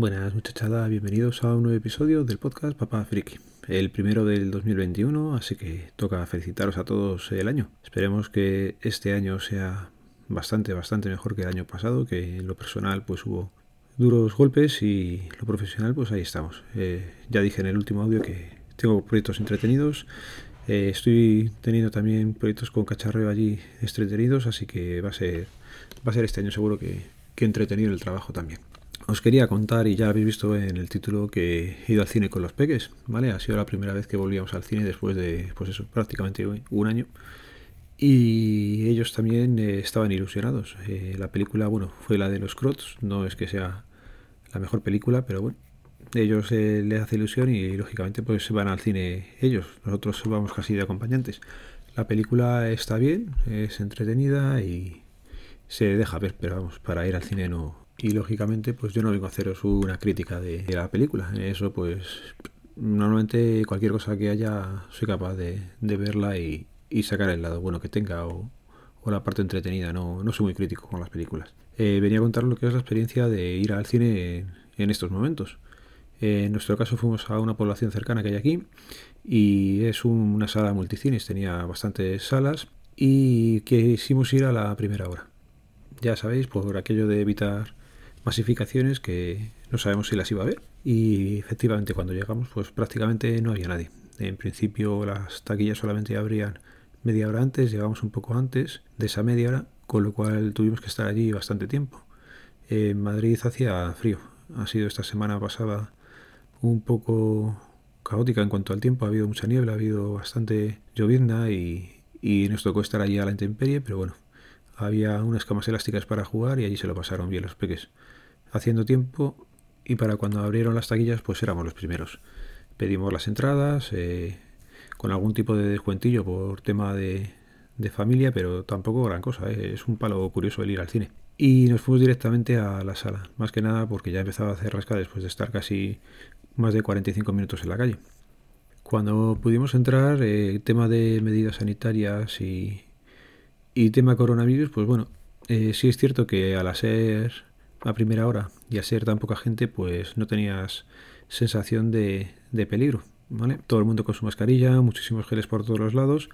Buenas muchachada, bienvenidos a un nuevo episodio del podcast Papá Friki, el primero del 2021, así que toca felicitaros a todos el año. Esperemos que este año sea bastante, bastante mejor que el año pasado, que en lo personal pues hubo duros golpes y lo profesional pues ahí estamos. Eh, ya dije en el último audio que tengo proyectos entretenidos, eh, estoy teniendo también proyectos con cacharreo allí entretenidos, así que va a ser, va a ser este año seguro que, que entretenido el trabajo también. Os quería contar, y ya habéis visto en el título, que he ido al cine con los peques, ¿vale? Ha sido la primera vez que volvíamos al cine después de, pues eso, prácticamente un año. Y ellos también eh, estaban ilusionados. Eh, la película, bueno, fue la de los Crots, no es que sea la mejor película, pero bueno, ellos eh, les hace ilusión y lógicamente pues van al cine ellos, nosotros vamos casi de acompañantes. La película está bien, es entretenida y se deja ver, pero vamos, para ir al cine no, y lógicamente pues yo no vengo a haceros una crítica de, la película. Eso pues normalmente cualquier cosa que haya soy capaz de, verla y, sacar el lado bueno que tenga o, la parte entretenida. No, no soy muy crítico con las películas. Eh, venía a contar lo que es la experiencia de ir al cine en, estos momentos. En nuestro caso fuimos a una población cercana que hay aquí y es una sala multicines, tenía bastantes salas y quisimos ir a la primera hora. Ya sabéis, por aquello de evitar masificaciones que no sabemos si las iba a ver. Y efectivamente cuando llegamos pues prácticamente no había nadie. En principio las taquillas solamente abrían media hora antes, llegamos un poco antes de esa media hora, con lo cual tuvimos que estar allí bastante tiempo. En Madrid hacía frío. Ha sido esta semana pasada un poco caótica en cuanto al tiempo. Ha habido mucha niebla, ha habido bastante llovienda y, y nos tocó estar allí a la intemperie, pero bueno, había unas camas elásticas para jugar y allí se lo pasaron bien los peques. Haciendo tiempo y para cuando abrieron las taquillas pues éramos los primeros. Pedimos las entradas eh, con algún tipo de descuentillo por tema de, familia, pero tampoco gran cosa, eh, es un palo curioso el ir al cine. Y nos fuimos directamente a la sala, más que nada porque ya empezaba a hacer rasca después de estar casi más de 45 minutos en la calle. Cuando pudimos entrar, el eh, tema de medidas sanitarias y, y tema coronavirus, pues bueno, sí es cierto que al ser a primera hora y a ser tan poca gente, pues no tenías sensación de, de peligro, ¿vale? Todo el mundo con su mascarilla, muchísimos geles por todos los lados.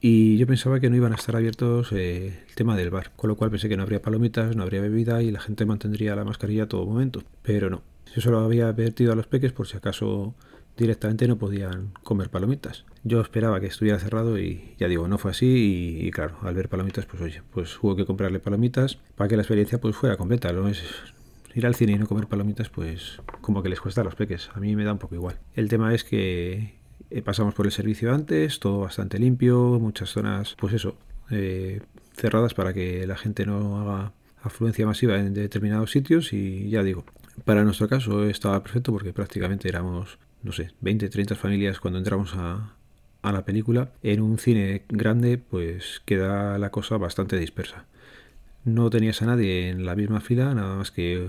Y yo pensaba que no iban a estar abiertos eh, el tema del bar, con lo cual pensé que no habría palomitas, no habría bebida y la gente mantendría la mascarilla a todo momento. Pero no, yo solo había advertido a los peques por si acaso directamente no podían comer palomitas. Yo esperaba que estuviera cerrado y ya digo, no fue así y, claro, al ver palomitas, pues oye, pues hubo que comprarle palomitas para que la experiencia pues fuera completa. ¿no? Es, ir al cine y no comer palomitas, pues como que les cuesta a los peques. A mí me da un poco igual. El tema es que eh, pasamos por el servicio antes, todo bastante limpio, muchas zonas, pues eso, eh, cerradas para que la gente no haga afluencia masiva en determinados sitios y ya digo, para nuestro caso estaba perfecto porque prácticamente éramos no sé, 20, 30 familias cuando entramos a, la película. En un cine grande, pues queda la cosa bastante dispersa. No tenías a nadie en la misma fila, nada más que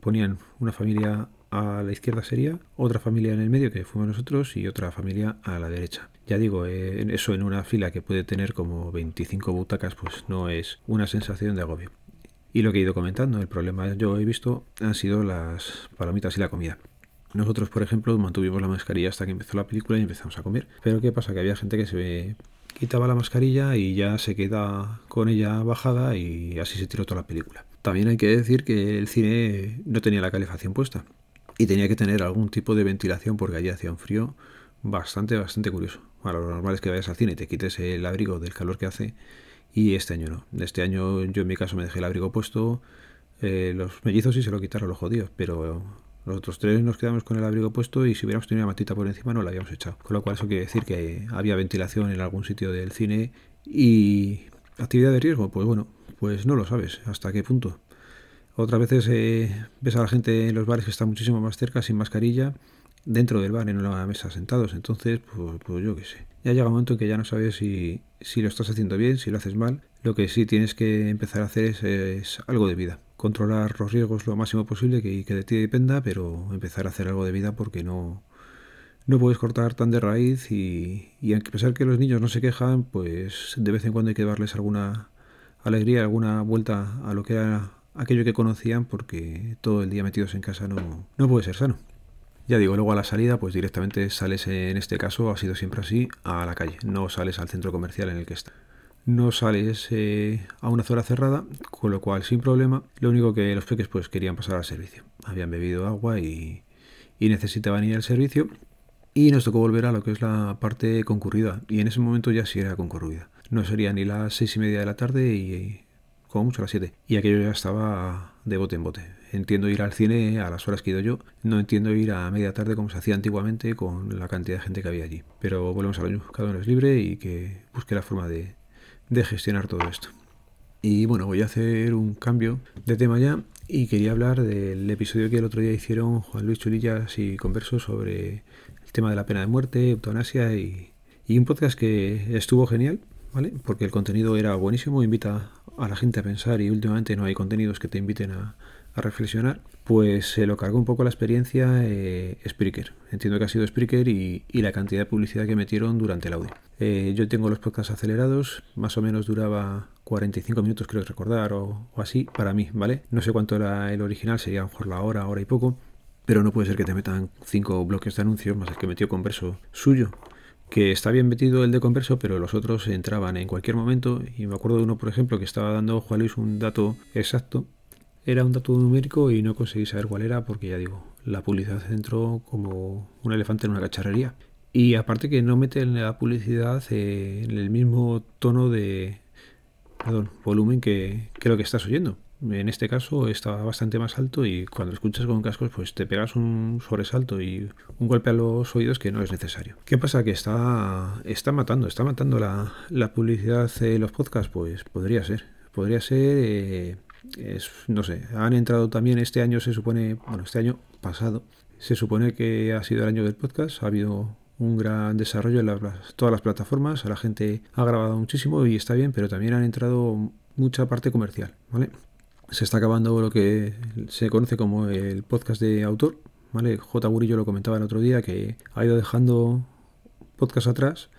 ponían una familia a la izquierda sería, otra familia en el medio que fuimos nosotros y otra familia a la derecha. Ya digo, eh, eso en una fila que puede tener como 25 butacas, pues no es una sensación de agobio. Y lo que he ido comentando, el problema yo he visto han sido las palomitas y la comida. Nosotros, por ejemplo, mantuvimos la mascarilla hasta que empezó la película y empezamos a comer. Pero ¿qué pasa? Que había gente que se quitaba la mascarilla y ya se queda con ella bajada y así se tiró toda la película. También hay que decir que el cine no tenía la calefacción puesta y tenía que tener algún tipo de ventilación porque allí hacía un frío bastante, bastante curioso. Bueno, lo normal es que vayas al cine y te quites el abrigo del calor que hace y este año no. Este año yo en mi caso me dejé el abrigo puesto, eh, los mellizos sí se lo quitaron los jodidos, pero los otros tres nos quedamos con el abrigo puesto y si hubiéramos tenido una matita por encima no la habíamos echado. Con lo cual eso quiere decir que había ventilación en algún sitio del cine y actividad de riesgo. Pues bueno, pues no lo sabes hasta qué punto. Otras veces eh, ves a la gente en los bares que está muchísimo más cerca sin mascarilla dentro del bar en una mesa sentados. Entonces, pues, pues yo qué sé. Ya llega un momento en que ya no sabes si, si, lo estás haciendo bien, si lo haces mal. Lo que sí tienes que empezar a hacer es algo de vida controlar los riesgos lo máximo posible que, que de ti dependa, pero empezar a hacer algo de vida porque no, no puedes cortar tan de raíz y, y a pesar que los niños no se quejan, pues de vez en cuando hay que darles alguna alegría, alguna vuelta a lo que era aquello que conocían porque todo el día metidos en casa no, no puede ser sano. Ya digo, luego a la salida, pues directamente sales, en este caso ha sido siempre así, a la calle, no sales al centro comercial en el que está. No sales a una zona cerrada, con lo cual sin problema, lo único que los peques pues querían pasar al servicio. Habían bebido agua y, necesitaban ir al servicio y nos tocó volver a lo que es la parte concurrida. Y en ese momento ya sí era concurrida. No sería ni las seis y media de la tarde y, como mucho las siete. Y aquello ya estaba de bote en bote. Entiendo ir al cine a las horas que he ido yo. No entiendo ir a media tarde como se hacía antiguamente con la cantidad de gente que había allí. Pero volvemos a lo mismo. Cada uno es libre y que busque la forma de, de gestionar todo esto. Y bueno, voy a hacer un cambio de tema ya y quería hablar del episodio que el otro día hicieron Juan Luis Chulillas y Converso sobre tema de la pena de muerte, eutanasia y, un podcast que estuvo genial, ¿vale? Porque el contenido era buenísimo, invita a la gente a pensar y últimamente no hay contenidos que te inviten a, reflexionar, pues se lo cargó un poco la experiencia eh, Spreaker. Entiendo que ha sido Spreaker y, la cantidad de publicidad que metieron durante el audio. Eh, yo tengo los podcasts acelerados, más o menos duraba 45 minutos creo recordar o, así para mí, ¿vale? No sé cuánto era el original, sería a lo mejor la hora, hora y poco, pero no puede ser que te metan cinco bloques de anuncios más el que metió Converso suyo. Que está bien metido el de Converso, pero los otros entraban en cualquier momento. Y me acuerdo de uno, por ejemplo, que estaba dando Juan Luis un dato exacto. Era un dato numérico y no conseguí saber cuál era porque ya digo, la publicidad entró como un elefante en una cacharrería. Y aparte que no meten la publicidad en el mismo tono de, volumen que, que lo que estás oyendo. En este caso estaba bastante más alto y cuando escuchas con cascos pues te pegas un sobresalto y un golpe a los oídos que no es necesario. ¿Qué pasa? Que está, está matando, está matando la, la publicidad de los podcasts, pues podría ser. Podría ser, eh, no sé, han entrado también este año se supone, bueno, este año pasado, se supone que ha sido el año del podcast, ha habido un gran desarrollo en todas las plataformas, la gente ha grabado muchísimo y está bien, pero también han entrado mucha parte comercial, ¿vale? Se está acabando lo que se conoce como el podcast de autor. ¿vale? J. Burillo lo comentaba el otro día que ha ido dejando podcast atrás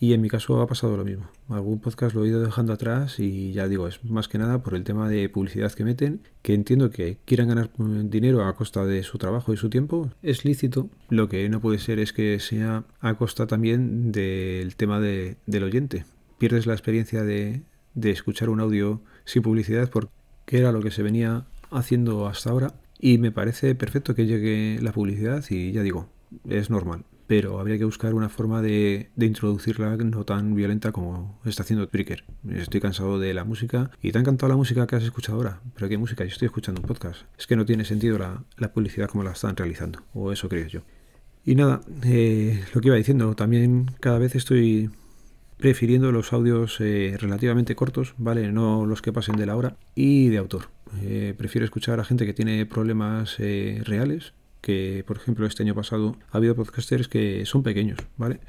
y en mi caso ha pasado lo mismo. Algún podcast lo he ido dejando atrás y ya digo, es más que nada por el tema de publicidad que meten, que entiendo que quieran ganar dinero a costa de su trabajo y su tiempo. Es lícito. Lo que no puede ser es que sea a costa también del tema de, del oyente. Pierdes la experiencia de, de escuchar un audio sin publicidad porque que era lo que se venía haciendo hasta ahora. Y me parece perfecto que llegue la publicidad y ya digo, es normal. Pero habría que buscar una forma de, introducirla no tan violenta como está haciendo Spreaker. Estoy cansado de la música y te ha encantado la música que has escuchado ahora. Pero ¿qué música? Yo estoy escuchando un podcast. Es que no tiene sentido la, publicidad como la están realizando. O eso creo yo. Y nada, eh, lo que iba diciendo, también cada vez estoy prefiriendo los audios eh, relativamente cortos, ¿vale? No los que pasen de la hora y de autor. Eh, prefiero escuchar a gente que tiene problemas eh, reales, que por ejemplo este año pasado ha habido podcasters que son pequeños, ¿vale?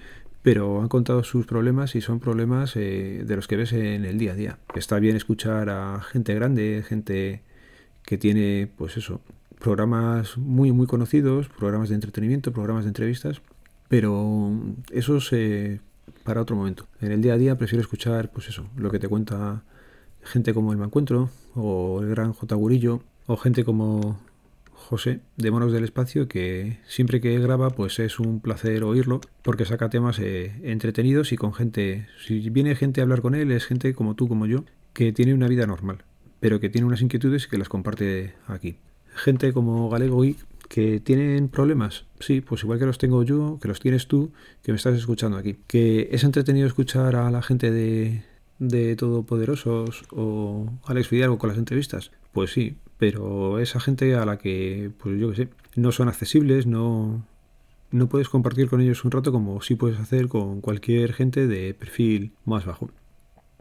Pero han contado sus problemas y son problemas de los que ves en el día a día. Está bien escuchar a gente grande, gente que tiene, pues eso, programas muy, muy conocidos, programas de entretenimiento, programas de entrevistas, pero esos para otro momento. En el día a día prefiero escuchar, pues eso, lo que te cuenta gente como el Mancuentro, o el gran J. Gurillo, o gente como José de Monos del Espacio, que siempre que graba, pues es un placer oírlo, porque saca temas eh, entretenidos y con gente, si viene gente a hablar con él, es gente como tú, como yo, que tiene una vida normal, pero que tiene unas inquietudes que las comparte aquí. Gente como Galego Geek, ¿Que tienen problemas? Sí, pues igual que los tengo yo, que los tienes tú, que me estás escuchando aquí. ¿Que es entretenido escuchar a la gente de, de Todopoderosos o Alex Fidalgo con las entrevistas? Pues sí, pero esa gente a la que, pues yo qué sé, no son accesibles, no, no puedes compartir con ellos un rato como sí puedes hacer con cualquier gente de perfil más bajo.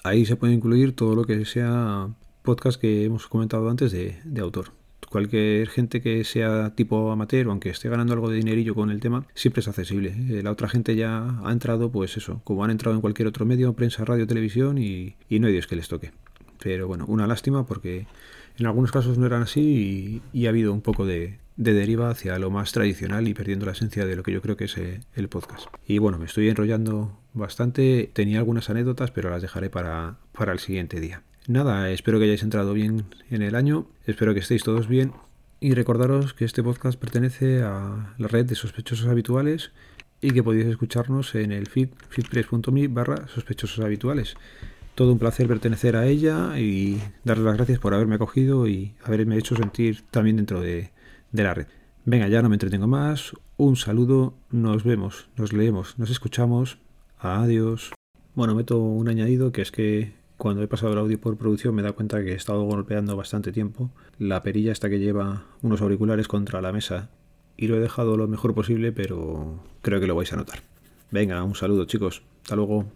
Ahí se puede incluir todo lo que sea podcast que hemos comentado antes de, de autor cualquier gente que sea tipo amateur, aunque esté ganando algo de dinerillo con el tema, siempre es accesible. Eh, la otra gente ya ha entrado, pues eso, como han entrado en cualquier otro medio, prensa, radio, televisión, y, no hay Dios que les toque. Pero bueno, una lástima porque en algunos casos no eran así y, ha habido un poco de, deriva hacia lo más tradicional y perdiendo la esencia de lo que yo creo que es eh, el podcast. Y bueno, me estoy enrollando bastante, tenía algunas anécdotas, pero las dejaré para, para el siguiente día. Nada, espero que hayáis entrado bien en el año, espero que estéis todos bien y recordaros que este podcast pertenece a la red de sospechosos habituales y que podéis escucharnos en el feed feedpress.me barra sospechosos habituales. Todo un placer pertenecer a ella y darles las gracias por haberme acogido y haberme hecho sentir también dentro de, de la red. Venga, ya no me entretengo más. Un saludo, nos vemos, nos leemos, nos escuchamos. Adiós. Bueno, meto un añadido que es que cuando he pasado el audio por producción me dado cuenta que he estado golpeando bastante tiempo la perilla esta que lleva unos auriculares contra la mesa y lo he dejado lo mejor posible, pero creo que lo vais a notar. Venga, un saludo chicos. Hasta luego.